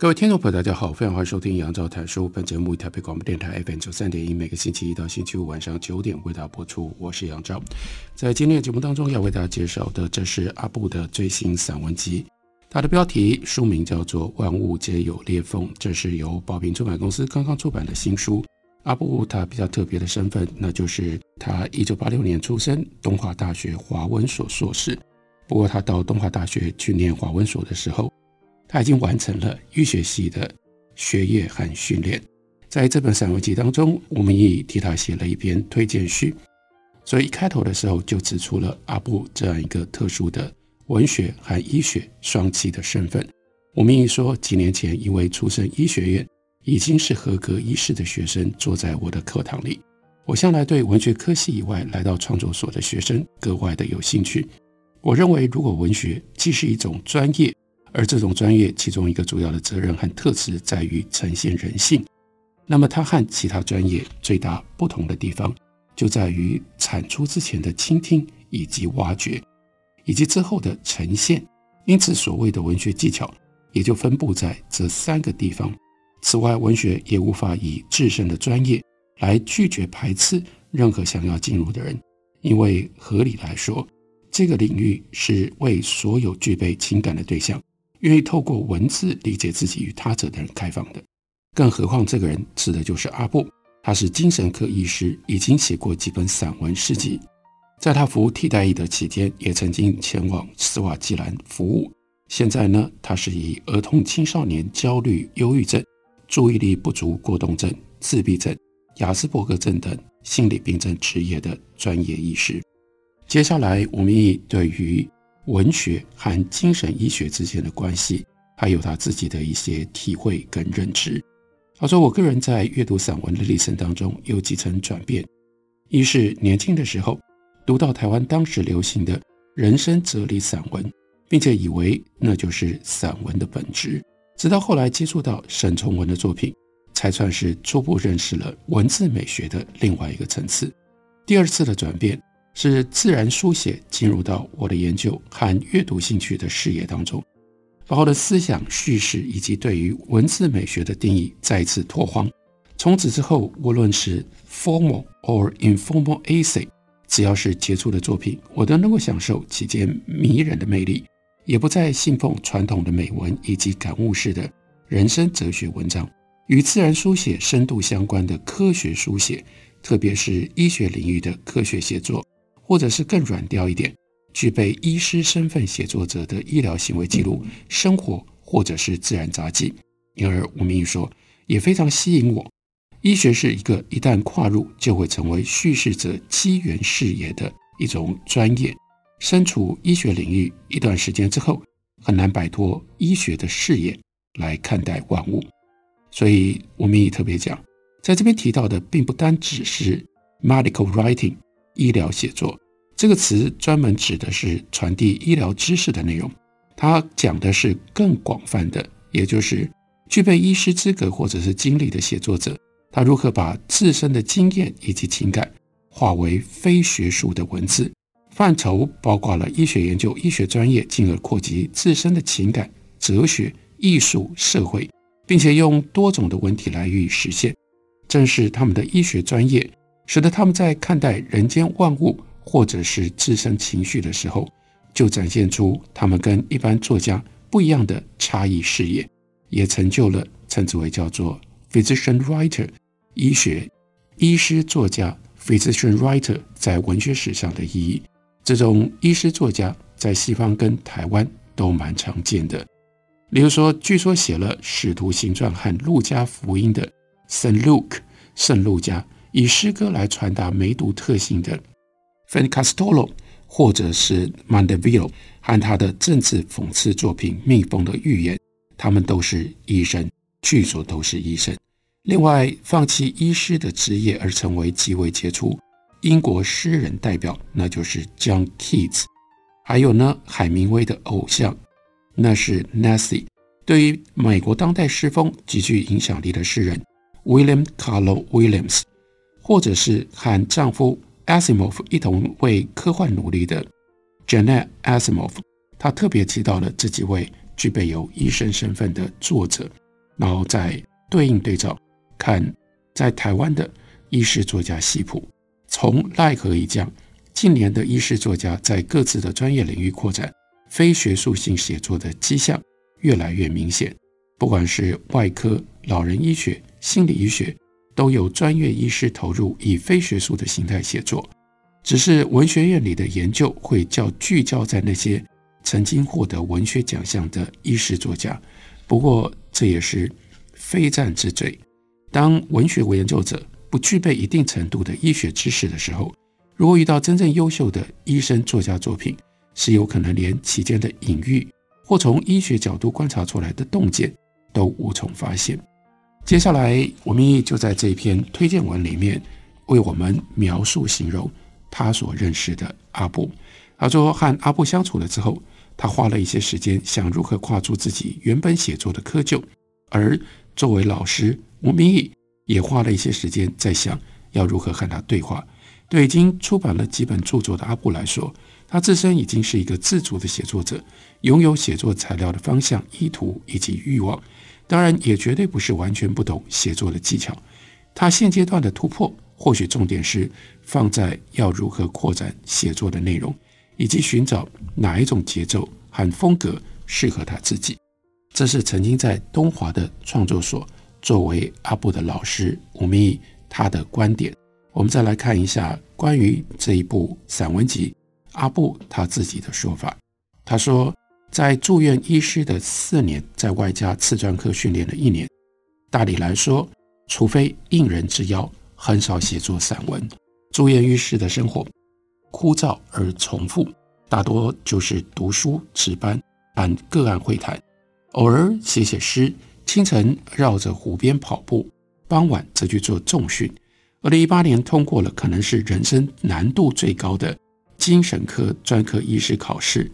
各位听众朋友，大家好，非常欢迎收听杨照谈书。本节目以台北广播电台 FM 九三点一，每个星期一到星期五晚上九点为大家播出。我是杨照，在今天的节目当中要为大家介绍的，这是阿布的最新散文集，它的标题书名叫做《万物皆有裂缝》，这是由宝瓶出版公司刚刚出版的新书。阿布他比较特别的身份，那就是他一九八六年出生，东华大学华文所硕士。不过他到东华大学去念华文所的时候，他已经完成了医学系的学业和训练，在这本散文集当中，吴明益替他写了一篇推荐序，所以一开头的时候就指出了阿布这样一个特殊的文学和医学双栖的身份。吴明益说，几年前一位出身医学院、已经是合格医师的学生坐在我的课堂里，我向来对文学科系以外来到创作所的学生格外的有兴趣。我认为，如果文学既是一种专业，而这种专业，其中一个主要的责任和特质在于呈现人性。那么，它和其他专业最大不同的地方，就在于产出之前的倾听以及挖掘，以及之后的呈现。因此，所谓的文学技巧，也就分布在这三个地方。此外，文学也无法以自身的专业来拒绝排斥任何想要进入的人，因为合理来说，这个领域是为所有具备情感的对象。愿意透过文字理解自己与他者的人开放的，更何况这个人指的就是阿布，他是精神科医师，已经写过几本散文诗集，在他服务替代役的期间，也曾经前往斯瓦基兰服务。现在呢，他是以儿童青少年焦虑、忧郁症、注意力不足过动症、自闭症、亚斯伯格症等心理病症职业的专业医师。接下来，我们以对于文学和精神医学之间的关系，还有他自己的一些体会跟认知。他说：“我个人在阅读散文的历程当中有几层转变，一是年轻的时候读到台湾当时流行的人生哲理散文，并且以为那就是散文的本质，直到后来接触到沈从文的作品，才算是初步认识了文字美学的另外一个层次。第二次的转变。”是自然书写进入到我的研究和阅读兴趣的视野当中，把我的思想叙事以及对于文字美学的定义再次拓荒。从此之后，无论是 formal or informal essay，只要是杰出的作品，我都能够享受其间迷人的魅力，也不再信奉传统的美文以及感悟式的人生哲学文章。与自然书写深度相关的科学书写，特别是医学领域的科学写作。或者是更软调一点，具备医师身份写作者的医疗行为记录、生活或者是自然杂记，因而吴明益说也非常吸引我。医学是一个一旦跨入就会成为叙事者机缘视野的一种专业，身处医学领域一段时间之后，很难摆脱医学的视野来看待万物。所以吴明益特别讲，在这边提到的并不单只是 medical writing。医疗写作。这个词专门指的是传递医疗知识的内容，它讲的是更广泛的，也就是具备医师资格或者是经历的写作者，他如何把自身的经验以及情感化为非学术的文字，范畴包括了医学研究、医学专业，进而扩及自身的情感、哲学、艺术、社会，并且用多种的文体来予以实现，正是他们的医学专业。使得他们在看待人间万物或者是自身情绪的时候，就展现出他们跟一般作家不一样的差异视野，也成就了称之为叫做 physician writer 医学医师作家 physician writer 在文学史上的意义。这种医师作家在西方跟台湾都蛮常见的。例如说，据说写了《使徒行传》和《路加福音》的 Saint Luke 圣路加。以诗歌来传达梅毒特性的 Francesco，或者是 Mandeville 和他的政治讽刺作品《蜜蜂的预言》，他们都是医生，据说都是医生。另外，放弃医师的职业而成为极为杰出英国诗人代表，那就是 John Keats。还有呢，海明威的偶像，那是 Nassie。对于美国当代诗风极具影响力的诗人 William Carlo Williams，或者是和丈夫。Asimov 一同为科幻努力的 Janet Asimov，他特别提到了这几位具备有医生身份的作者，然后再对应对照看，在台湾的医师作家西普，从赖和一将近年的医师作家在各自的专业领域扩展非学术性写作的迹象越来越明显，不管是外科、老人医学、心理医学。都有专业医师投入以非学术的形态写作，只是文学院里的研究会较聚焦在那些曾经获得文学奖项的医师作家。不过这也是非战之罪。当文学研究者不具备一定程度的医学知识的时候，如果遇到真正优秀的医生作家作品，是有可能连其间的隐喻或从医学角度观察出来的洞见都无从发现。接下来，吴明义就在这篇推荐文里面为我们描述、形容他所认识的阿布。他说，和阿布相处了之后，他花了一些时间想如何跨出自己原本写作的窠臼；而作为老师，吴明义也花了一些时间在想要如何和他对话。对已经出版了几本著作的阿布来说，他自身已经是一个自主的写作者，拥有写作材料的方向、意图以及欲望。当然，也绝对不是完全不懂写作的技巧。他现阶段的突破，或许重点是放在要如何扩展写作的内容，以及寻找哪一种节奏和风格适合他自己。这是曾经在东华的创作所作为阿布的老师吴明益他的观点。我们再来看一下关于这一部散文集阿布他自己的说法。他说。在住院医师的四年，在外加次专科训练的一年，大体来说，除非应人之邀，很少写作散文。住院医师的生活枯燥而重复，大多就是读书、值班、按个案会谈，偶尔写写诗。清晨绕着湖边跑步，傍晚则去做重训。二零一八年通过了可能是人生难度最高的精神科专科医师考试。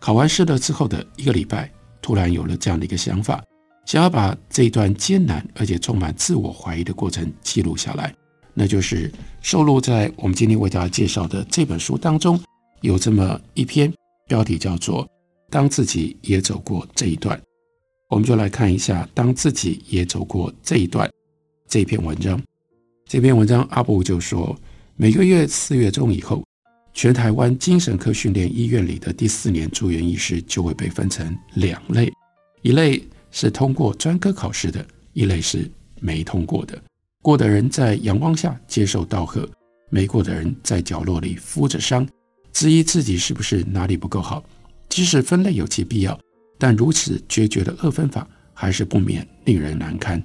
考完试了之后的一个礼拜，突然有了这样的一个想法，想要把这一段艰难而且充满自我怀疑的过程记录下来。那就是收录在我们今天为大家介绍的这本书当中，有这么一篇，标题叫做《当自己也走过这一段》。我们就来看一下，当自己也走过这一段这篇文章。这篇文章阿布就说，每个月四月中以后。全台湾精神科训练医院里的第四年住院医师就会被分成两类，一类是通过专科考试的，一类是没通过的。过的人在阳光下接受道贺，没过的人在角落里敷着伤，质疑自己是不是哪里不够好。即使分类有其必要，但如此决绝的二分法还是不免令人难堪。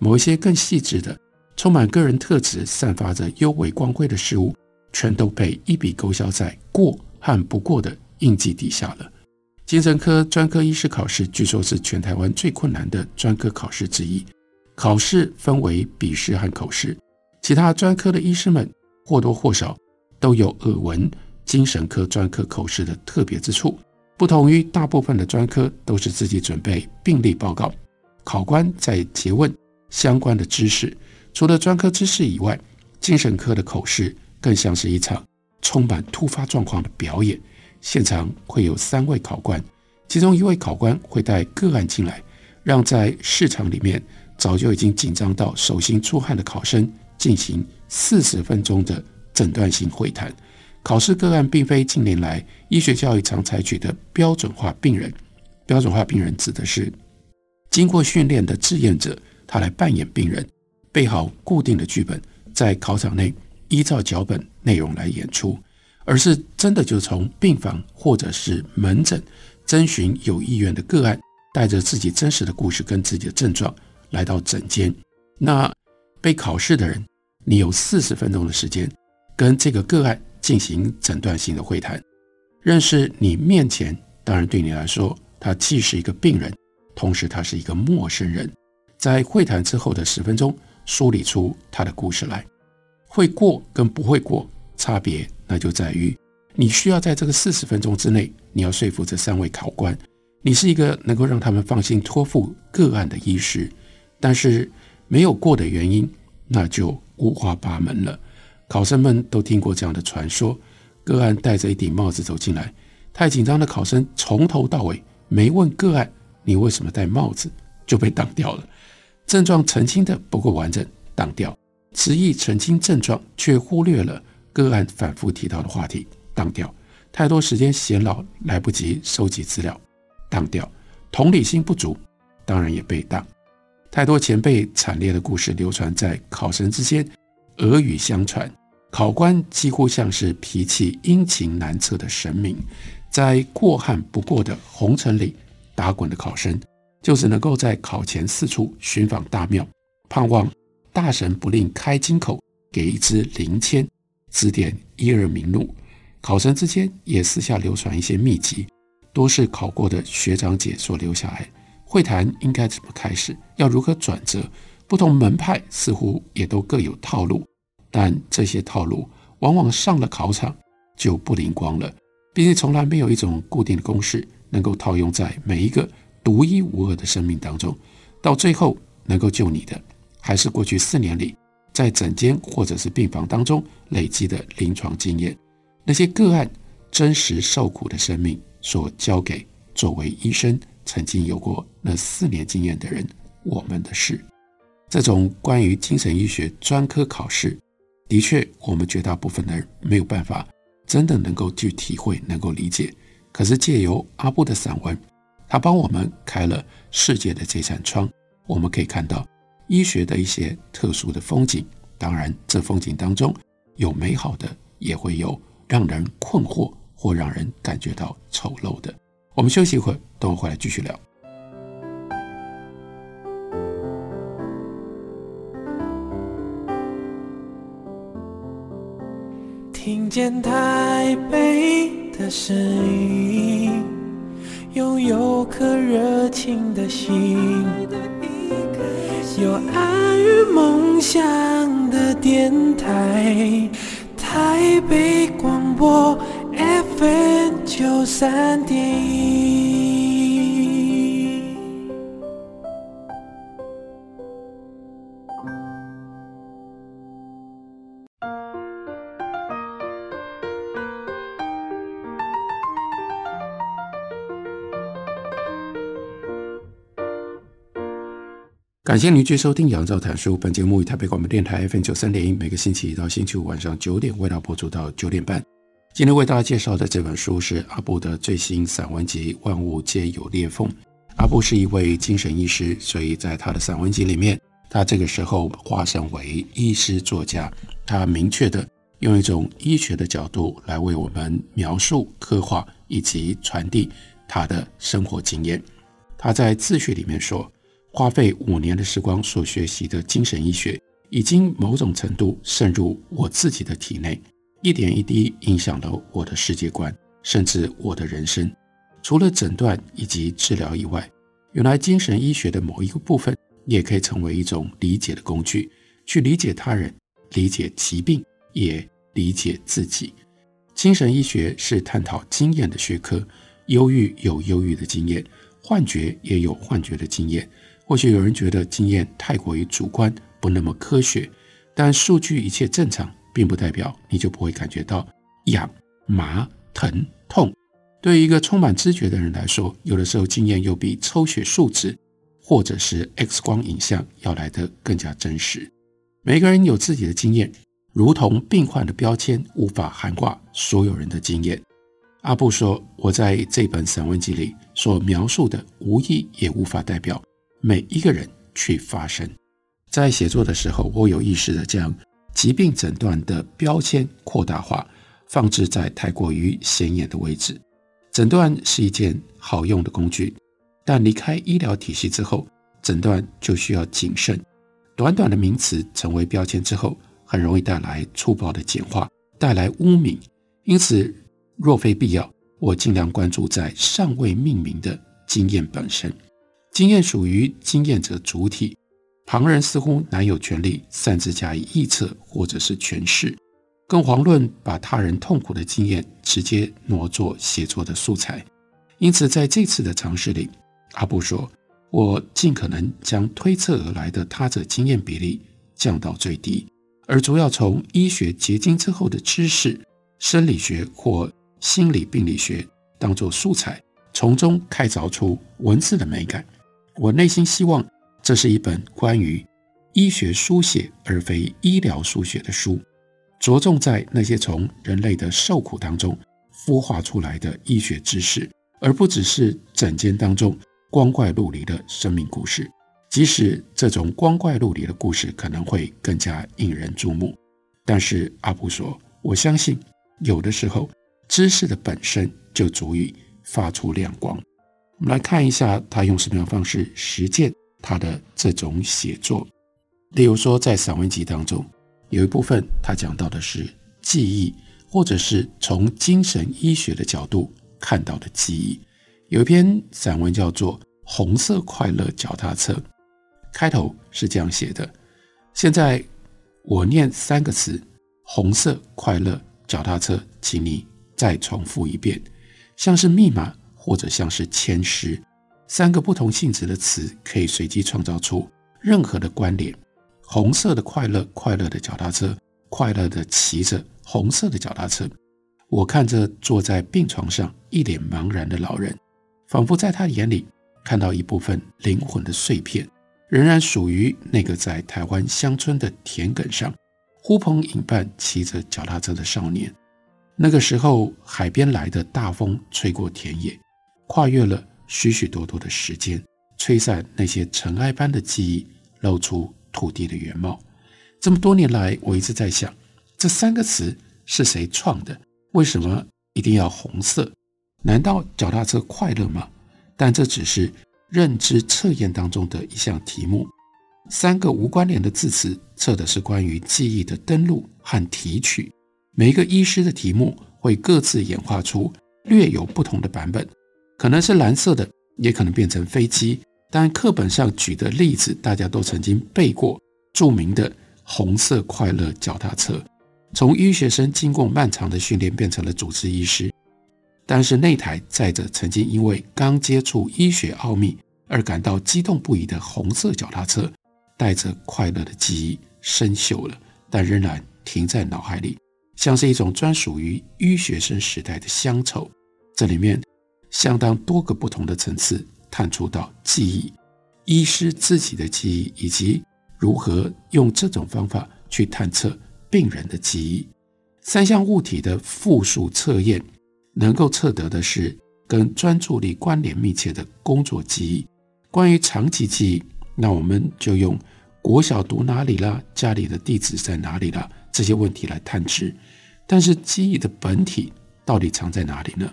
某一些更细致的、充满个人特质、散发着幽微光辉的事物。全都被一笔勾销在过和不过的印记底下了。精神科专科医师考试据说是全台湾最困难的专科考试之一。考试分为笔试和口试，其他专科的医师们或多或少都有耳闻精神科专科口试的特别之处。不同于大部分的专科都是自己准备病历报告，考官在提问相关的知识。除了专科知识以外，精神科的口试。更像是一场充满突发状况的表演。现场会有三位考官，其中一位考官会带个案进来，让在市场里面早就已经紧张到手心出汗的考生进行四十分钟的诊断性会谈。考试个案并非近年来医学教育常采取的标准化病人。标准化病人指的是经过训练的志愿者，他来扮演病人，备好固定的剧本，在考场内。依照脚本内容来演出，而是真的就从病房或者是门诊征询有意愿的个案，带着自己真实的故事跟自己的症状来到诊间。那被考试的人，你有四十分钟的时间跟这个个案进行诊断性的会谈。认识你面前，当然对你来说，他既是一个病人，同时他是一个陌生人。在会谈之后的十分钟，梳理出他的故事来。会过跟不会过差别，那就在于你需要在这个四十分钟之内，你要说服这三位考官，你是一个能够让他们放心托付个案的医师。但是没有过的原因，那就五花八门了。考生们都听过这样的传说：个案戴着一顶帽子走进来，太紧张的考生从头到尾没问个案你为什么戴帽子，就被挡掉了。症状澄清的不够完整，挡掉；执意澄清症状却忽略了个案反复提到的话题，当掉；太多时间闲老来不及收集资料，当掉；同理心不足，当然也被当。太多前辈惨烈的故事流传在考生之间，耳语相传。考官几乎像是脾气阴晴难测的神明，在过和不过的红尘里打滚的考生。就只能够在考前四处寻访大庙，盼望大神不吝开金口，给一支灵签，指点一二明路。考生之间也私下流传一些秘籍，多是考过的学长姐所留下来。会谈应该怎么开始，要如何转折？不同门派似乎也都各有套路，但这些套路往往上了考场就不灵光了。毕竟从来没有一种固定的公式能够套用在每一个。独一无二的生命当中，到最后能够救你的，还是过去四年里在诊间或者是病房当中累积的临床经验，那些个案真实受苦的生命所交给作为医生曾经有过那四年经验的人，我们的事。这种关于精神医学专科考试，的确我们绝大部分的人没有办法真的能够去体会，能够理解。可是借由阿布的散文。他帮我们开了世界的这扇窗，我们可以看到医学的一些特殊的风景。当然，这风景当中有美好的，也会有让人困惑或让人感觉到丑陋的。我们休息一会儿，等我回来继续聊。听见台北的声音。拥有颗热情的心，有爱与梦想的电台，台北广播 FM 九三点一。感谢您继续收听《杨照谈书》。本节目以台北广播电台 FM 九三点一，每个星期一到星期五晚上九点为大家播出到九点半。今天为大家介绍的这本书是阿布的最新散文集《万物皆有裂缝》。阿布是一位精神医师，所以在他的散文集里面，他这个时候化身为医师作家，他明确的用一种医学的角度来为我们描述、刻画以及传递他的生活经验。他在自序里面说。花费五年的时光所学习的精神医学，已经某种程度渗入我自己的体内，一点一滴影响了我的世界观，甚至我的人生。除了诊断以及治疗以外，原来精神医学的某一个部分，也可以成为一种理解的工具，去理解他人，理解疾病，也理解自己。精神医学是探讨经验的学科，忧郁有忧郁的经验，幻觉也有幻觉的经验。或许有人觉得经验太过于主观，不那么科学，但数据一切正常，并不代表你就不会感觉到痒、麻、疼、痛。对于一个充满知觉的人来说，有的时候经验又比抽血数值或者是 X 光影像要来得更加真实。每个人有自己的经验，如同病患的标签无法涵盖所有人的经验。阿布说：“我在这本散文集里所描述的，无意也无法代表。”每一个人去发声，在写作的时候，我有意识地将疾病诊断的标签扩大化，放置在太过于显眼的位置。诊断是一件好用的工具，但离开医疗体系之后，诊断就需要谨慎。短短的名词成为标签之后，很容易带来粗暴的简化，带来污名。因此，若非必要，我尽量关注在尚未命名的经验本身。经验属于经验者主体，旁人似乎难有权利擅自加以臆测或者是诠释，更遑论把他人痛苦的经验直接挪作写作的素材。因此，在这次的尝试里，阿布说：“我尽可能将推测而来的他者经验比例降到最低，而主要从医学结晶之后的知识、生理学或心理病理学当作素材，从中开凿出文字的美感。我内心希望这是一本关于医学书写而非医疗书写的书，着重在那些从人类的受苦当中孵化出来的医学知识。”而不只是诊间当中光怪陆离的生命故事，即使这种光怪陆离的故事可能会更加引人注目，但是阿布说：“我相信有的时候知识的本身就足以发出亮光。”我们来看一下他用什么样的方式实践他的这种写作。例如说，在散文集当中有一部分，他讲到的是记忆，或者是从精神医学的角度。看到的记忆，有一篇散文叫做《红色快乐脚踏车》，开头是这样写的：现在我念三个词“红色快乐脚踏车”，请你再重复一遍，像是密码或者像是签诗，三个不同性质的词可以随机创造出任何的关联。红色的快乐，快乐的脚踏车，快乐的骑着红色的脚踏车。我看着坐在病床上一脸茫然的老人，仿佛在他眼里看到一部分灵魂的碎片，仍然属于那个在台湾乡村的田埂上呼朋引伴骑着脚踏车的少年。那个时候，海边来的大风吹过田野，跨越了许许多多的时间，吹散那些尘埃般的记忆，露出土地的原貌。这么多年来，我一直在想，这三个词是谁创的？为什么一定要红色？难道脚踏车快乐吗？但这只是认知测验当中的一项题目。三个无关联的字词测的是关于记忆的登录和提取。每一个医师的题目会各自演化出略有不同的版本，可能是蓝色的，也可能变成飞机。但课本上举的例子，大家都曾经背过，著名的红色快乐脚踏车。从医学生经过漫长的训练变成了主治医师，但是那台载着曾经因为刚接触医学奥秘而感到激动不已的红色脚踏车，带着快乐的记忆生锈了，但仍然停在脑海里，像是一种专属于医学生时代的乡愁。这里面相当多个不同的层次探出到记忆、医师自己的记忆，以及如何用这种方法去探测。病人的记忆，三项物体的复数测验，能够测得的是跟专注力关联密切的工作记忆。关于长期记忆，那我们就用国小读哪里啦，家里的地址在哪里啦，这些问题来探知。但是记忆的本体到底藏在哪里呢？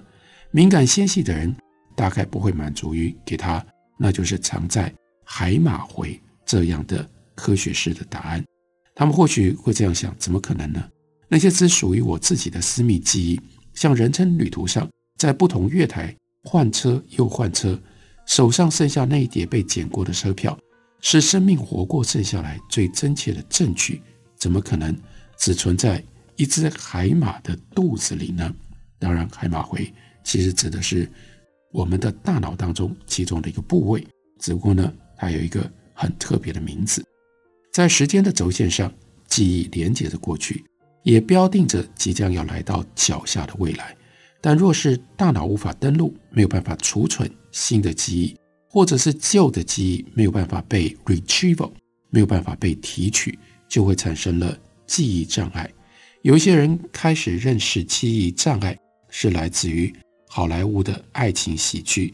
敏感纤细的人大概不会满足于给他，那就是藏在海马回这样的科学式的答案。他们或许会这样想：怎么可能呢？那些只属于我自己的私密记忆，像人生旅途上，在不同月台换车又换车，手上剩下那一叠被剪过的车票，是生命活过剩下来最真切的证据。怎么可能只存在一只海马的肚子里呢？当然，海马回其实指的是我们的大脑当中其中的一个部位，只不过呢，它有一个很特别的名字。在时间的轴线上，记忆连接着过去，也标定着即将要来到脚下的未来。但若是大脑无法登录，没有办法储存新的记忆，或者是旧的记忆没有办法被 retrieval，没有办法被提取，就会产生了记忆障碍。有一些人开始认识记忆障碍是来自于好莱坞的爱情喜剧，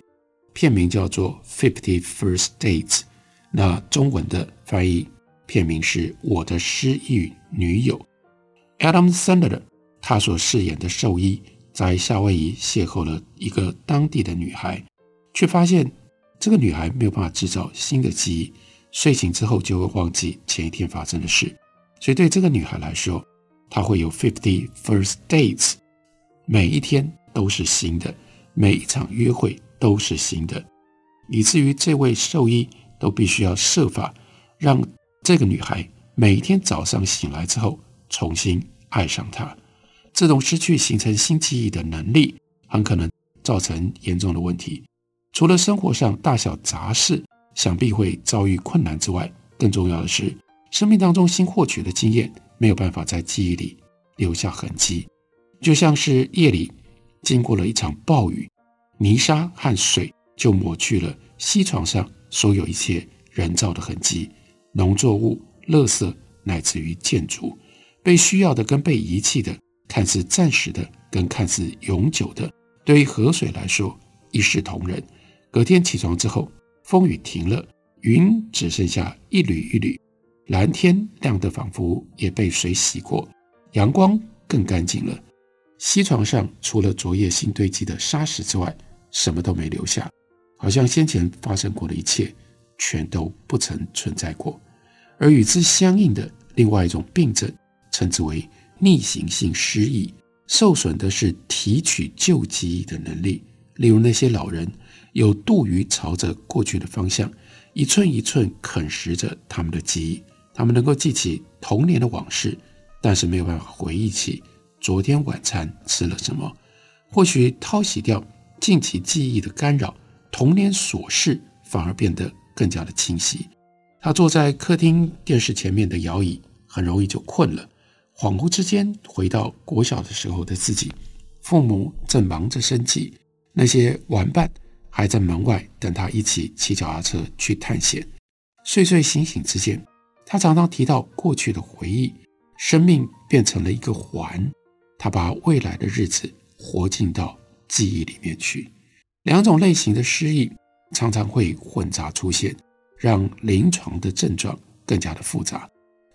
片名叫做《Fifty First Dates》，那中文的翻译。片名是我的失忆女友，Adam Sandler，他所饰演的兽医在夏威夷邂逅了一个当地的女孩，却发现这个女孩没有办法制造新的记忆，睡醒之后就会忘记前一天发生的事，所以对这个女孩来说，她会有 fifty first dates，每一天都是新的，每一场约会都是新的，以至于这位兽医都必须要设法让这个女孩每天早上醒来之后重新爱上他。这种失去形成新记忆的能力，很可能造成严重的问题。除了生活上大小杂事想必会遭遇困难之外，更重要的是，生命当中新获取的经验没有办法在记忆里留下痕迹，就像是夜里经过了一场暴雨，泥沙和水就抹去了溪床上所有一切人造的痕迹，农作物、垃圾乃至于建筑，被需要的跟被遗弃的，看似暂时的跟看似永久的，对于河水来说一视同仁。隔天起床之后，风雨停了，云只剩下一缕一缕，蓝天亮得仿佛也被水洗过，阳光更干净了。西床上除了昨夜新堆积的沙石之外，什么都没留下，好像先前发生过的一切全都不曾存在过。而与之相应的另外一种病症，称之为逆行性失忆，受损的是提取旧记忆的能力，例如那些老人。有度于朝着过去的方向，一寸一寸啃食着他们的记忆。他们能够记起童年的往事，但是没有办法回忆起昨天晚餐吃了什么。或许淘洗掉近期记忆的干扰，童年琐事反而变得更加的清晰。他坐在客厅电视前面的摇椅，很容易就困了。恍惚之间回到国小的时候的自己，父母正忙着生计，那些玩伴。还在门外等他一起骑脚踏车去探险。睡睡醒醒之间，他常常提到过去的回忆。生命变成了一个环，他把未来的日子活进到记忆里面去。两种类型的失忆常常会混杂出现，让临床的症状更加的复杂。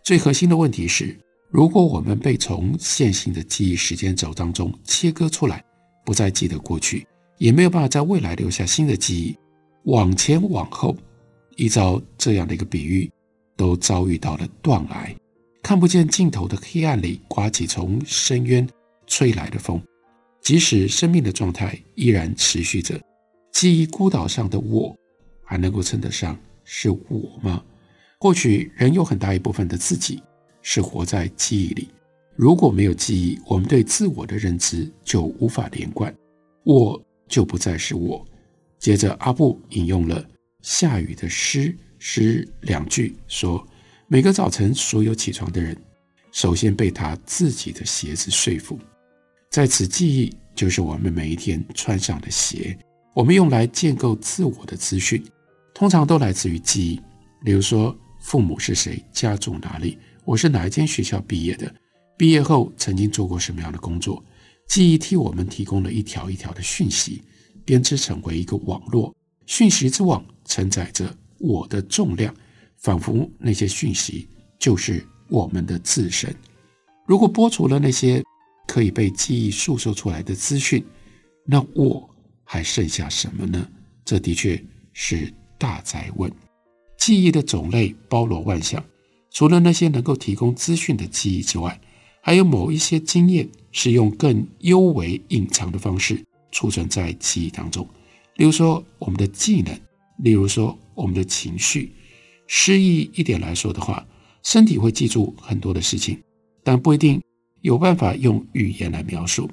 最核心的问题是，如果我们被从线性的记忆时间轴当中切割出来，不再记得过去。也没有办法在未来留下新的记忆，往前往后，依照这样的一个比喻，都遭遇到了断崖，看不见尽头的黑暗里刮起从深渊吹来的风。即使生命的状态依然持续着，记忆孤岛上的我，还能够称得上是我吗？或许人有很大一部分的自己是活在记忆里，如果没有记忆，我们对自我的认知就无法连贯。我。就不再是我。接着，阿布引用了夏雨的诗诗两句，说：“每个早晨，所有起床的人，首先被他自己的鞋子说服。在此，记忆就是我们每一天穿上的鞋。我们用来建构自我的资讯，通常都来自于记忆。比如说，父母是谁，家住哪里，我是哪一间学校毕业的，毕业后曾经做过什么样的工作。”记忆替我们提供了一条一条的讯息，编织成为一个网络。讯息之网承载着我的重量，仿佛那些讯息就是我们的自身。如果剥除了那些可以被记忆诉说出来的资讯，那我还剩下什么呢？这的确是大哉问。记忆的种类包罗万象，除了那些能够提供资讯的记忆之外，还有某一些经验。是用更幽微隐藏的方式储存在记忆当中，例如说我们的技能，例如说我们的情绪。失忆一点来说的话，身体会记住很多的事情，但不一定有办法用语言来描述。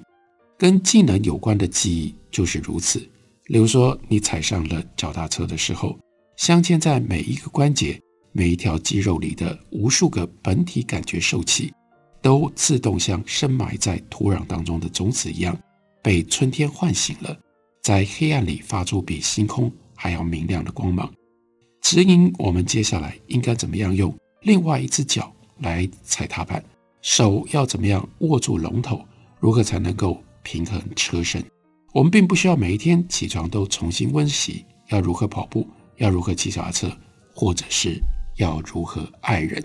跟技能有关的记忆就是如此，例如说你踩上了脚踏车的时候，镶嵌在每一个关节、每一条肌肉里的无数个本体感觉受器。都自动像深埋在土壤当中的种子一样，被春天唤醒了，在黑暗里发出比星空还要明亮的光芒，指引我们接下来应该怎么样用另外一只脚来踩踏板，手要怎么样握住龙头，如何才能够平衡车身。我们并不需要每一天起床都重新温习要如何跑步，要如何骑脚踏车，或者是要如何爱人。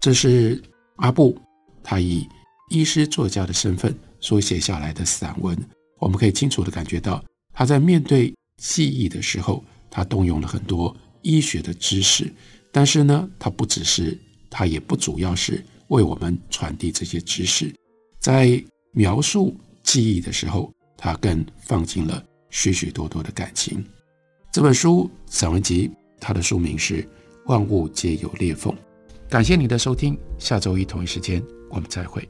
这是阿布。他以医师作家的身份所写下来的散文，我们可以清楚地感觉到他在面对记忆的时候，他动用了很多医学的知识。但是呢，他不只是，他也不主要是为我们传递这些知识。在描述记忆的时候，他更放进了许许多多的感情。这本书散文集，它的书名是《万物皆有裂缝》。感谢你的收听，下周一同一时间我们再会。